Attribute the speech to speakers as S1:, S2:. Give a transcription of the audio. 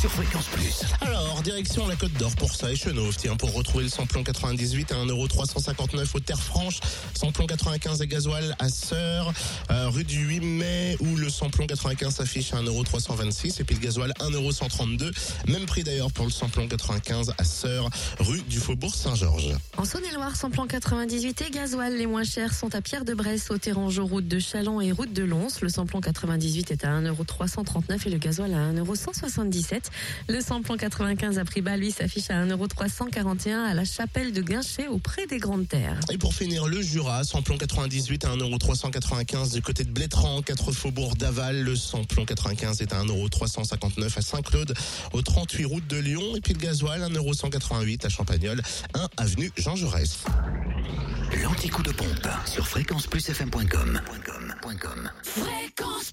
S1: Sur Fréquence Plus.
S2: Alors, direction la Côte d'Or pour ça et Chenauve. Tiens, pour retrouver le samplon 98 à 1,359€ aux Terres Franches, samplon 95 et gasoil à Sœur, euh, rue du 8 mai, où le samplon 95 s'affiche à 1,326€ et puis le gasoil 1,132€. Même prix d'ailleurs pour le samplon 95 à Sœur, rue du Faubourg Saint-Georges.
S3: En Saône-et-Loire, samplon 98 et gasoil, les moins chers sont à Pierre-de-Bresse, au Terrangeau, route de Chalon et route de Lons. Le samplon 98 est à 1,339€ et le gasoil à 1,177€. Le samplon 95 à prix bas, lui, s'affiche à 1,341€ à la chapelle de Guinchet, auprès des Grandes Terres.
S2: Et pour finir, le Jura, samplon 98 à 1,395€ du côté de Blétran, 4 faubourg d'Aval. Le samplon 95 est à 1,359€ à Saint-Claude, au 38 route de Lyon. Et puis le gasoil, 1,188€ à Champagnol, 1 avenue Jean Jaurès.
S1: L'anti-coup de pompe sur fréquenceplusfm.com. Fréquence